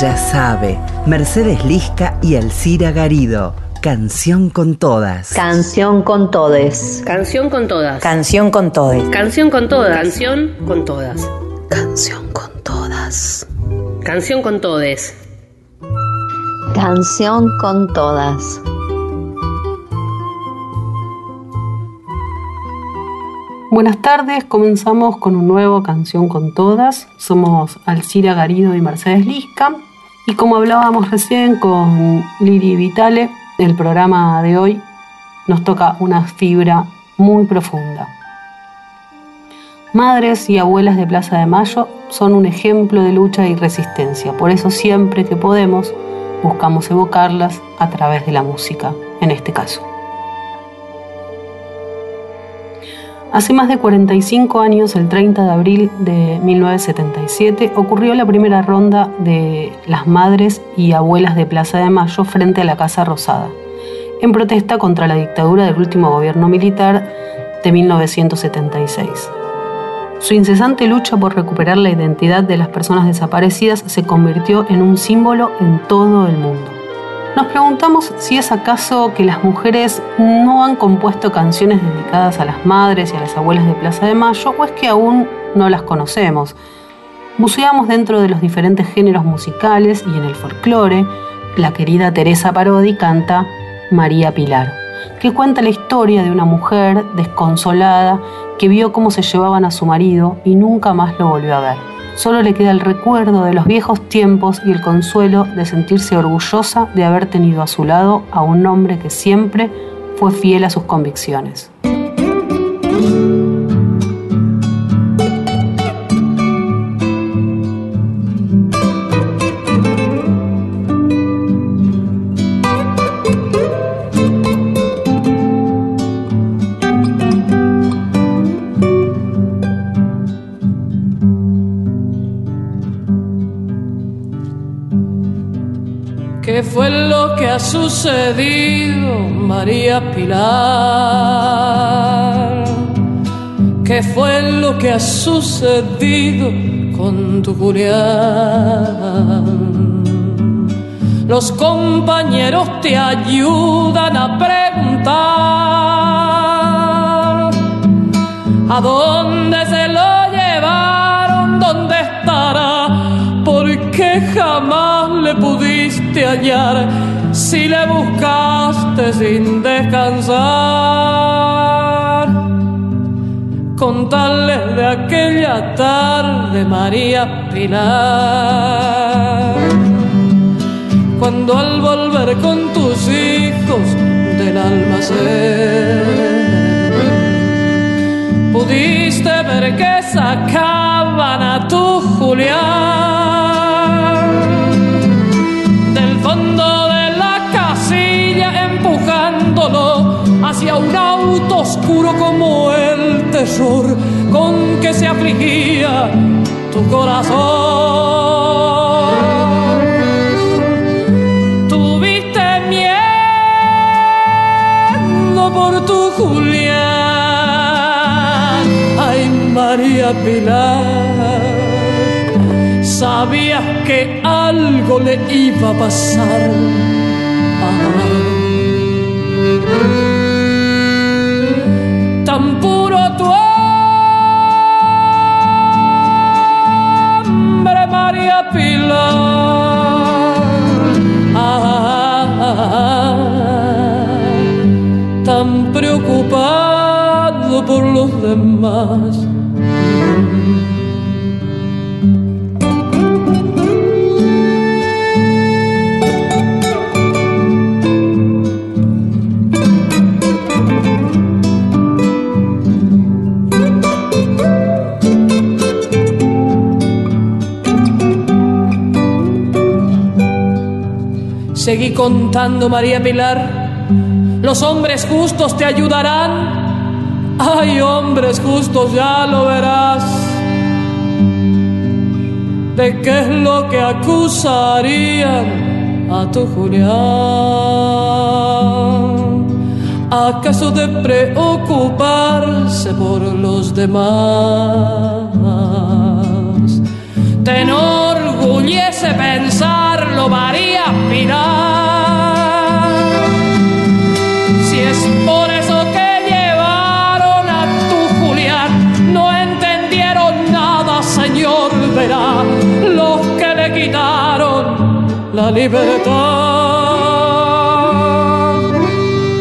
Ella sabe. Mercedes Lisca y Alcira Garido. Canción con todas. Canción con todes. Canción con todas. Canción con todes. Canción con todas. Canción con todas. Canción con todas. Canción con todes. Canción con todas. Buenas tardes, comenzamos con un nuevo Canción con Todas. Somos Alcira Garido y Mercedes Lisca. Y como hablábamos recién con Lili Vitale, el programa de hoy nos toca una fibra muy profunda. Madres y abuelas de Plaza de Mayo son un ejemplo de lucha y resistencia. Por eso siempre que podemos buscamos evocarlas a través de la música, en este caso. Hace más de 45 años, el 30 de abril de 1977, ocurrió la primera ronda de las madres y abuelas de Plaza de Mayo frente a la Casa Rosada, en protesta contra la dictadura del último gobierno militar de 1976. Su incesante lucha por recuperar la identidad de las personas desaparecidas se convirtió en un símbolo en todo el mundo. Nos preguntamos si es acaso que las mujeres no han compuesto canciones dedicadas a las madres y a las abuelas de Plaza de Mayo o es que aún no las conocemos. Buceamos dentro de los diferentes géneros musicales y en el folclore. La querida Teresa Parodi canta María Pilar, que cuenta la historia de una mujer desconsolada que vio cómo se llevaban a su marido y nunca más lo volvió a ver. Solo le queda el recuerdo de los viejos tiempos y el consuelo de sentirse orgullosa de haber tenido a su lado a un hombre que siempre fue fiel a sus convicciones. Sucedido, María Pilar? ¿Qué fue lo que ha sucedido con tu Julián? Los compañeros te ayudan a preguntar a dónde se lo jamás le pudiste hallar si le buscaste sin descansar. Contarles de aquella tarde, María Pilar, cuando al volver con tus hijos del almacén, pudiste ver que sacaban a tu Julián hacia un auto oscuro como el terror con que se afligía tu corazón. Tuviste miedo por tu Julián, ay María Pilar, sabías que algo le iba a pasar. Tan puro tu hombre, María Pilar. tan preocupado por los demás. Contando, María Pilar. Los hombres justos te ayudarán. Ay, hombres justos, ya lo verás. ¿De qué es lo que acusarían a tu Julián? ¿Acaso de preocuparse por los demás? Te enorgullece pensar gritarlo, María Pilar. Libertad.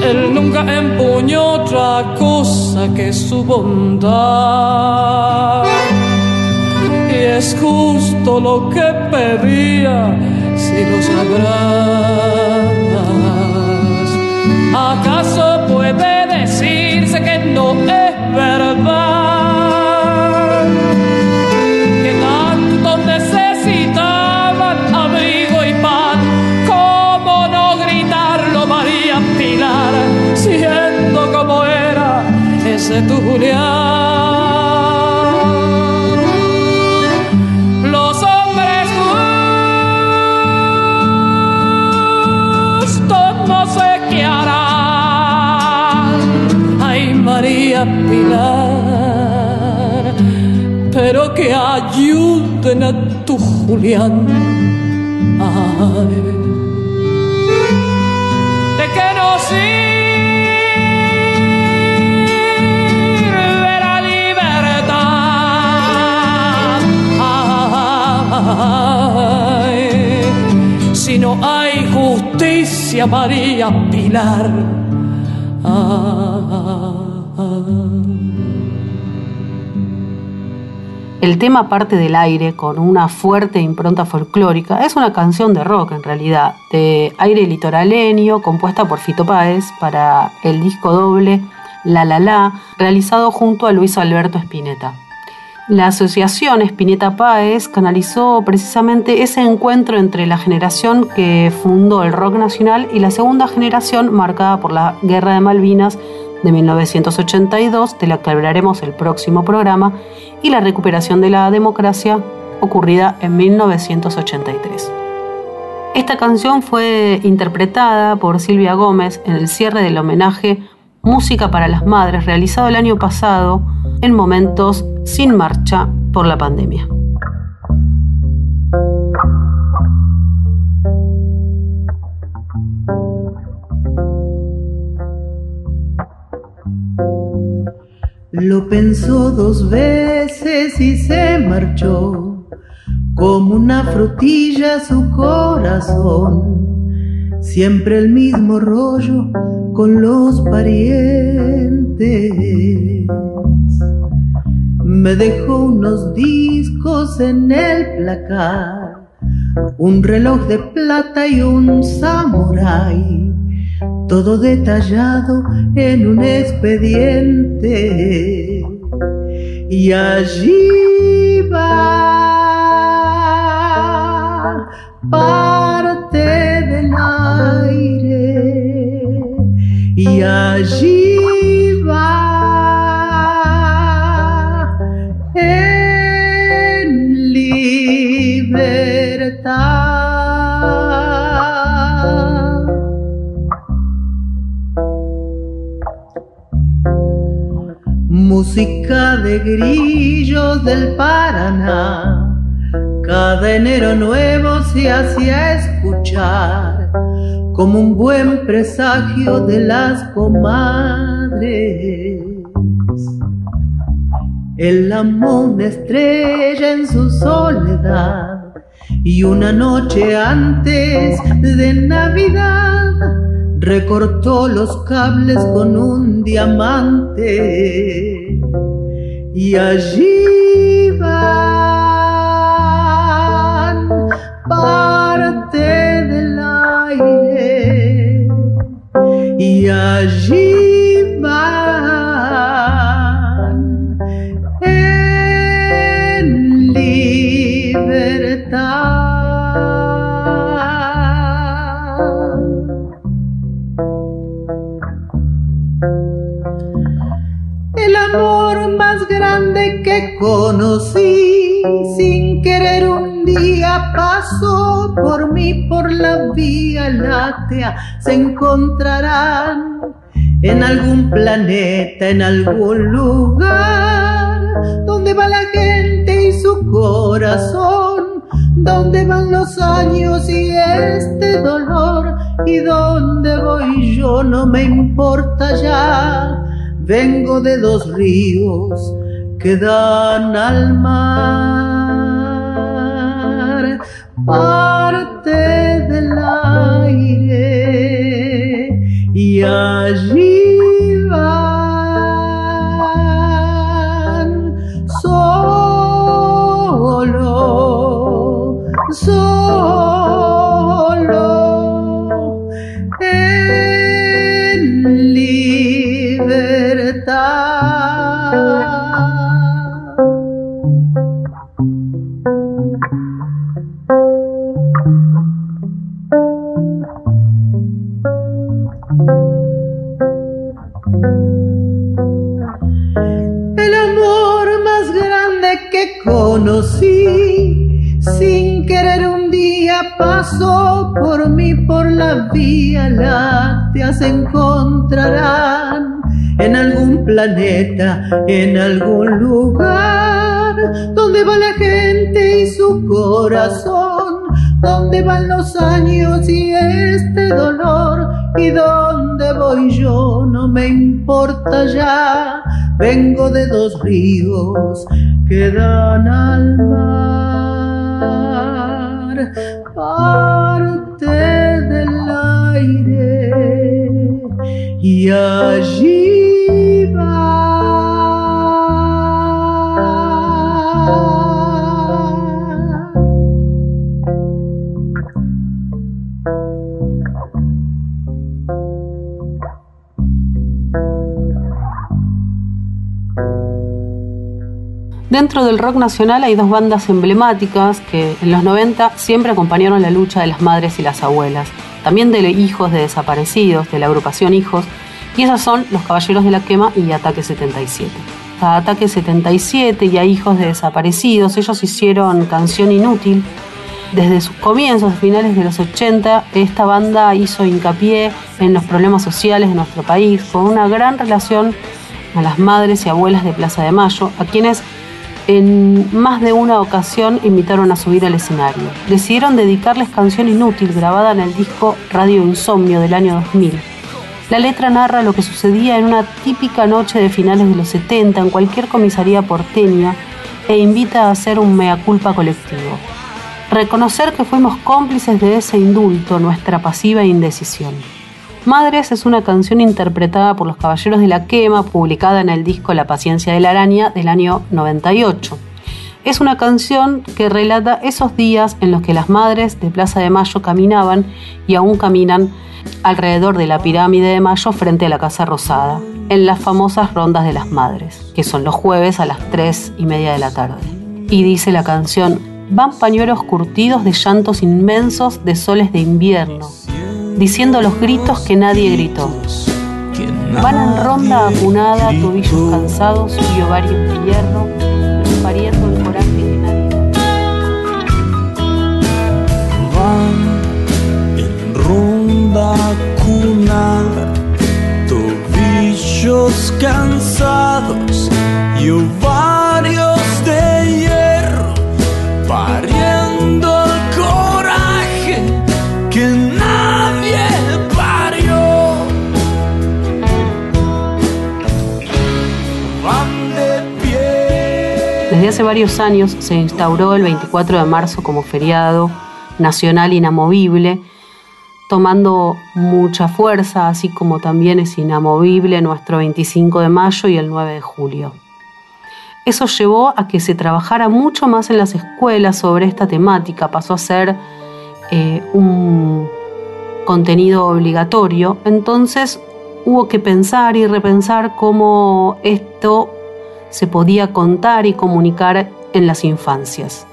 Él nunca empuñó otra cosa que su bondad. Y es justo lo que pedía, si lo sabrás. ¿Acaso puede decirse que no es verdad? Ese tu Julián? Los hombres justos no sé qué harán. Ay, María Pilar, pero que ayuden a tu Julián. Justicia, María Pilar. El tema parte del aire con una fuerte impronta folclórica. Es una canción de rock en realidad, de aire litoraleño, compuesta por Fito Páez para el disco doble La La La, realizado junto a Luis Alberto Spinetta. La asociación Spinetta Páez canalizó precisamente ese encuentro entre la generación que fundó el rock nacional y la segunda generación marcada por la Guerra de Malvinas de 1982, de la que hablaremos el próximo programa, y la recuperación de la democracia ocurrida en 1983. Esta canción fue interpretada por Silvia Gómez en el cierre del homenaje Música para las Madres realizado el año pasado en momentos sin marcha por la pandemia. Lo pensó dos veces y se marchó, como una frutilla su corazón. Siempre el mismo rollo con los parientes. Me dejó unos discos en el placar, un reloj de plata y un samurái todo detallado en un expediente. Y allí va parte del aire. Y allí De grillos del Paraná. Cada enero nuevo se hacía escuchar como un buen presagio de las comadres. El amor estrella en su soledad y una noche antes de Navidad recortó los cables con un diamante y allí van parte del aire y allí láctea. Se encontrarán en algún planeta, en algún lugar, donde va la gente y su corazón, ¿Dónde van los años y este dolor? ¿Y dónde voy yo? No me importa ya. Vengo de dos ríos que dan al mar. Parte del aire y Se encontrarán en algún planeta, en algún lugar, donde va la gente y su corazón, donde van los años y este dolor, y dónde voy yo, no me importa ya. Vengo de dos ríos que dan al mar, parte y allí va. Dentro del rock nacional hay dos bandas emblemáticas que en los 90 siempre acompañaron la lucha de las madres y las abuelas, también de hijos de desaparecidos, de la agrupación Hijos, y esas son Los Caballeros de la Quema y Ataque 77. A Ataque 77 y a Hijos de Desaparecidos, ellos hicieron Canción Inútil. Desde sus comienzos, finales de los 80, esta banda hizo hincapié en los problemas sociales de nuestro país, con una gran relación a las madres y abuelas de Plaza de Mayo, a quienes en más de una ocasión invitaron a subir al escenario. Decidieron dedicarles Canción Inútil, grabada en el disco Radio Insomnio del año 2000. La letra narra lo que sucedía en una típica noche de finales de los 70 en cualquier comisaría porteña e invita a hacer un mea culpa colectivo. Reconocer que fuimos cómplices de ese indulto, nuestra pasiva indecisión. Madres es una canción interpretada por los Caballeros de la Quema, publicada en el disco La paciencia de la araña del año 98. Es una canción que relata esos días en los que las madres de Plaza de Mayo caminaban y aún caminan alrededor de la pirámide de Mayo frente a la Casa Rosada, en las famosas rondas de las madres, que son los jueves a las 3 y media de la tarde. Y dice la canción, van pañuelos curtidos de llantos inmensos de soles de invierno, diciendo los gritos que nadie gritó. Van en ronda acunada, tobillos cansados y ovarios de hierro, pariendo el coraje nadie. Van en ronda cunar, tobillos cansados y ovarios Desde hace varios años se instauró el 24 de marzo como feriado nacional inamovible, tomando mucha fuerza, así como también es inamovible nuestro 25 de mayo y el 9 de julio. Eso llevó a que se trabajara mucho más en las escuelas sobre esta temática, pasó a ser eh, un contenido obligatorio, entonces hubo que pensar y repensar cómo esto se podía contar y comunicar en las infancias.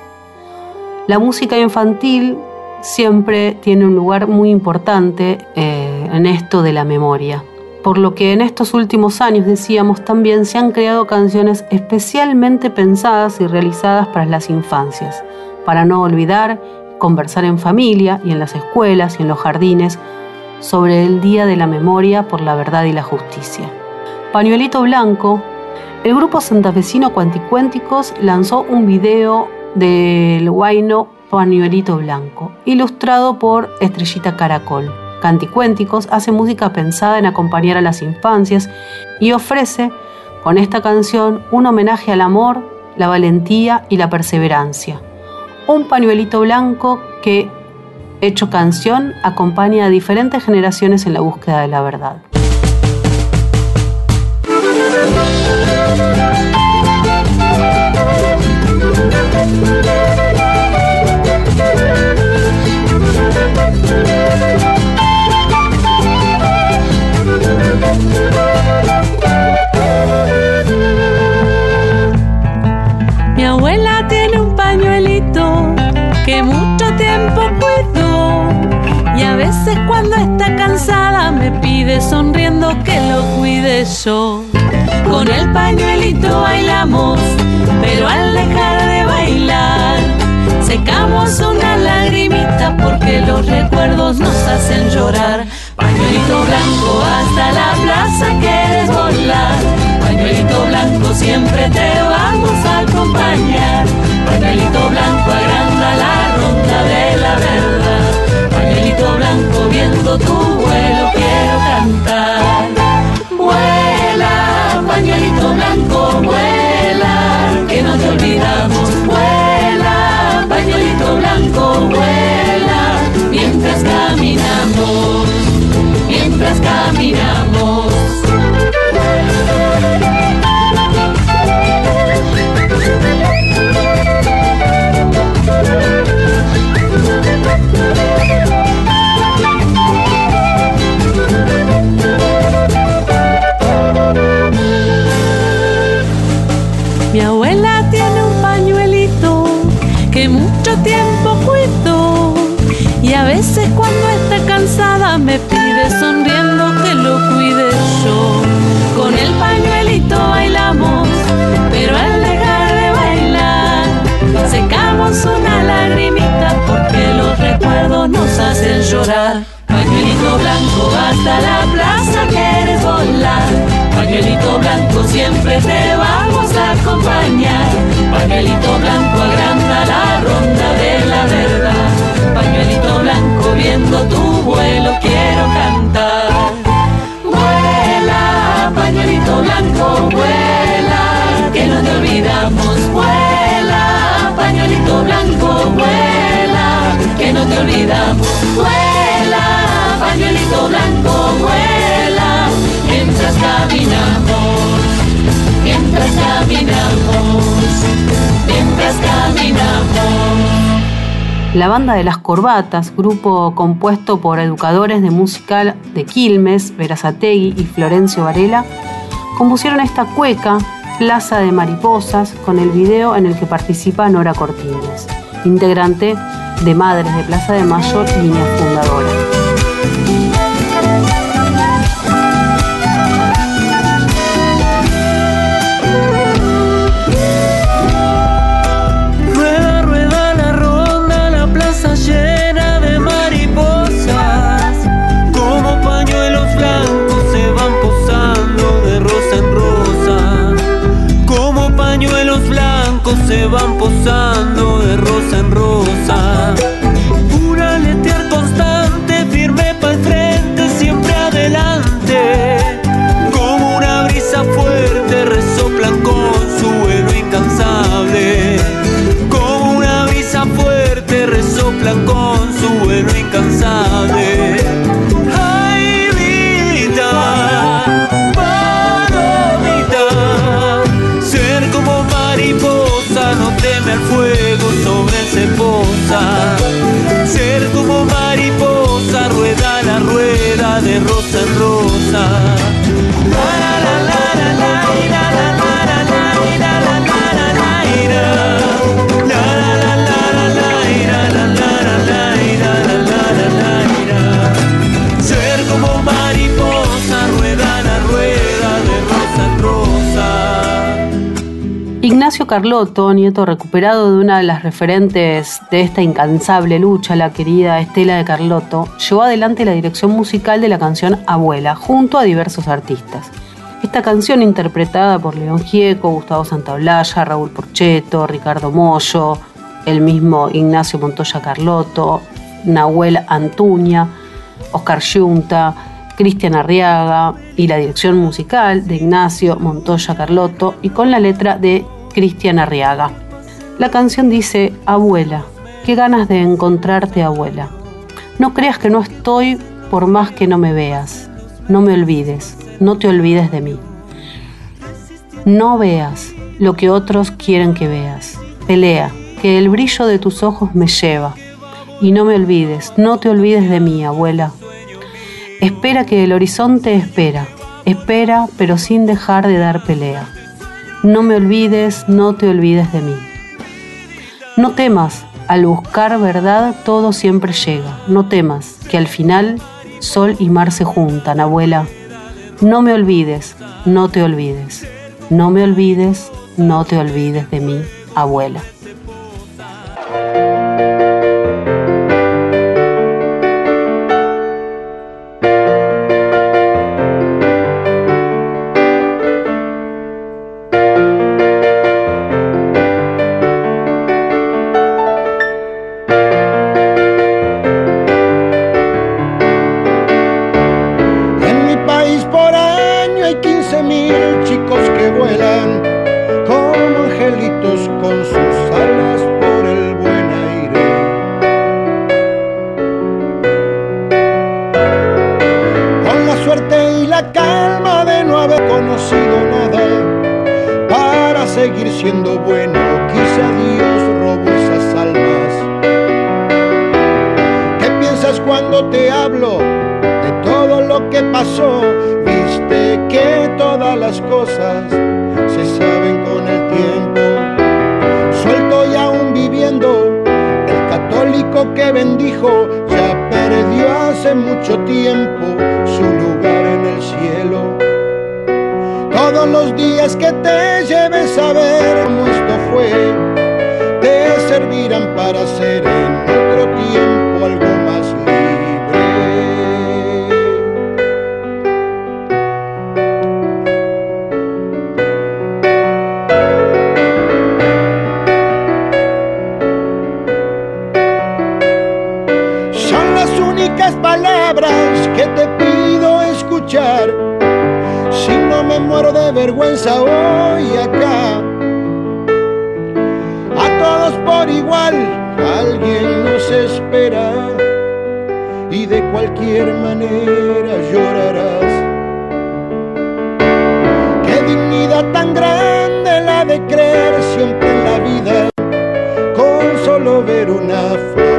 La música infantil siempre tiene un lugar muy importante eh, en esto de la memoria, por lo que en estos últimos años, decíamos, también se han creado canciones especialmente pensadas y realizadas para las infancias, para no olvidar, conversar en familia y en las escuelas y en los jardines sobre el Día de la Memoria por la Verdad y la Justicia. Pañuelito Blanco, el grupo santafesino Cuanticuénticos lanzó un video del Huayno Pañuelito Blanco, ilustrado por Estrellita Caracol. Canticuénticos hace música pensada en acompañar a las infancias y ofrece con esta canción un homenaje al amor, la valentía y la perseverancia. Un pañuelito blanco que, hecho canción, acompaña a diferentes generaciones en la búsqueda de la verdad. Cuando está cansada me pide sonriendo que lo cuide yo. Con el pañuelito bailamos, pero al dejar de bailar secamos una lagrimita porque los recuerdos nos hacen llorar. Pañuelito blanco hasta la plaza quieres volar. Pañuelito blanco siempre te vamos a acompañar. Tu vuelo quiero cantar. Vuela, pañuelito blanco, vuela, que no te olvidamos. Vuela, pañuelito blanco, vuela, mientras caminamos, mientras caminamos. No te olvidamos. Vuela, pañuelito blanco, vuela, mientras caminamos, mientras caminamos, mientras caminamos. La banda de las Corbatas, grupo compuesto por educadores de música de Quilmes, Verazategui y Florencio Varela, compusieron esta cueca, Plaza de Mariposas, con el video en el que participa Nora Cortines, integrante de Madres de Plaza de Mayo, línea fundadora. Ser como mariposa, rueda la rueda de rosa en rosa. Carlotto, nieto recuperado de una de las referentes de esta incansable lucha, la querida Estela de Carlotto, llevó adelante la dirección musical de la canción Abuela, junto a diversos artistas. Esta canción, interpretada por León Gieco, Gustavo Santaolalla, Raúl Porcheto, Ricardo Mollo, el mismo Ignacio Montoya Carlotto, Nahuel Antuña, Oscar Yunta, Cristian Arriaga y la dirección musical de Ignacio Montoya Carlotto y con la letra de Cristian Arriaga. La canción dice, abuela, qué ganas de encontrarte abuela. No creas que no estoy por más que no me veas. No me olvides, no te olvides de mí. No veas lo que otros quieren que veas. Pelea, que el brillo de tus ojos me lleva. Y no me olvides, no te olvides de mí, abuela. Espera que el horizonte espera. Espera, pero sin dejar de dar pelea. No me olvides, no te olvides de mí. No temas, al buscar verdad todo siempre llega. No temas, que al final sol y mar se juntan, abuela. No me olvides, no te olvides. No me olvides, no te olvides de mí, abuela. cuando te hablo de todo lo que pasó. Viste que todas las cosas se saben con el tiempo. Suelto y aún viviendo, el católico que bendijo ya perdió hace mucho tiempo su lugar en el cielo. Todos los días que te lleves a ver cómo esto fue, te servirán para ser en otro tiempo algún que te pido escuchar. Si no me muero de vergüenza hoy acá. A todos por igual, alguien nos espera. Y de cualquier manera llorarás. Qué dignidad tan grande la de creer siempre en la vida. Con solo ver una flor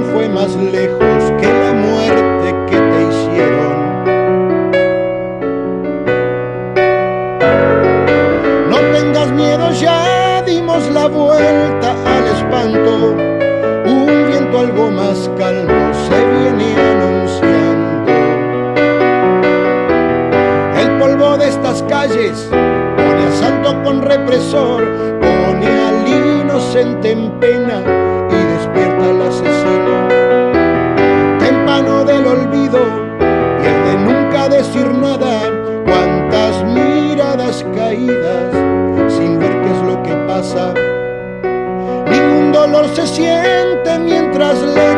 fue más lejos. outras leis.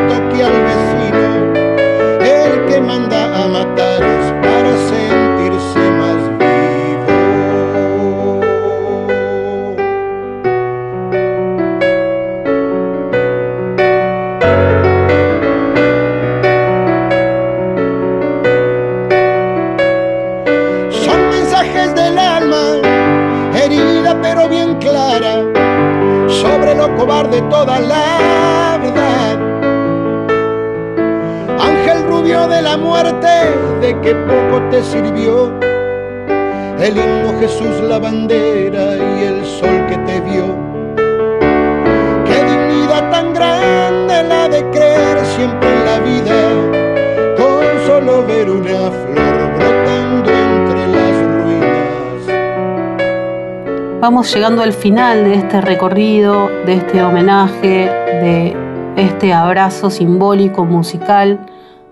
Vamos llegando al final de este recorrido, de este homenaje, de este abrazo simbólico musical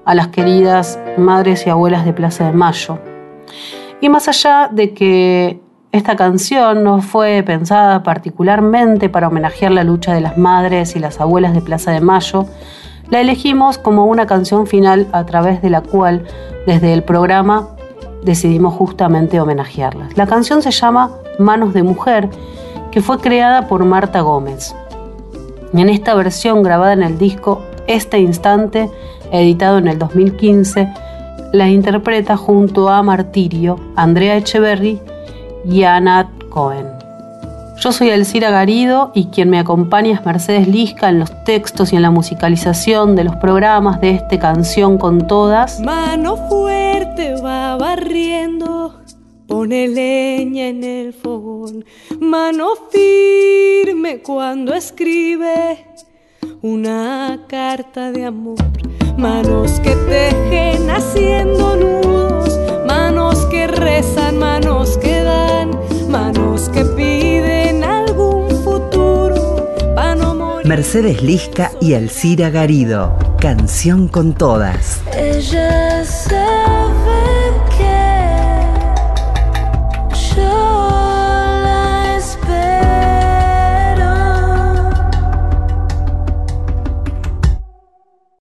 a las queridas madres y abuelas de Plaza de Mayo. Y más allá de que esta canción no fue pensada particularmente para homenajear la lucha de las madres y las abuelas de Plaza de Mayo, la elegimos como una canción final a través de la cual desde el programa decidimos justamente homenajearlas. La canción se llama Manos de Mujer, que fue creada por Marta Gómez. En esta versión grabada en el disco Este Instante, editado en el 2015, la interpreta junto a Martirio, Andrea Echeverry y Anat Cohen. Yo soy Elcira Garido y quien me acompaña es Mercedes Lisca en los textos y en la musicalización de los programas de este Canción con Todas. Mano fuerte va barriendo, pone leña en el fogón. Mano firme cuando escribe una carta de amor. Manos que tejen haciendo nudos, manos que rezan, manos que dan, manos que piden Mercedes Lisca y Alcira Garido. Canción con todas.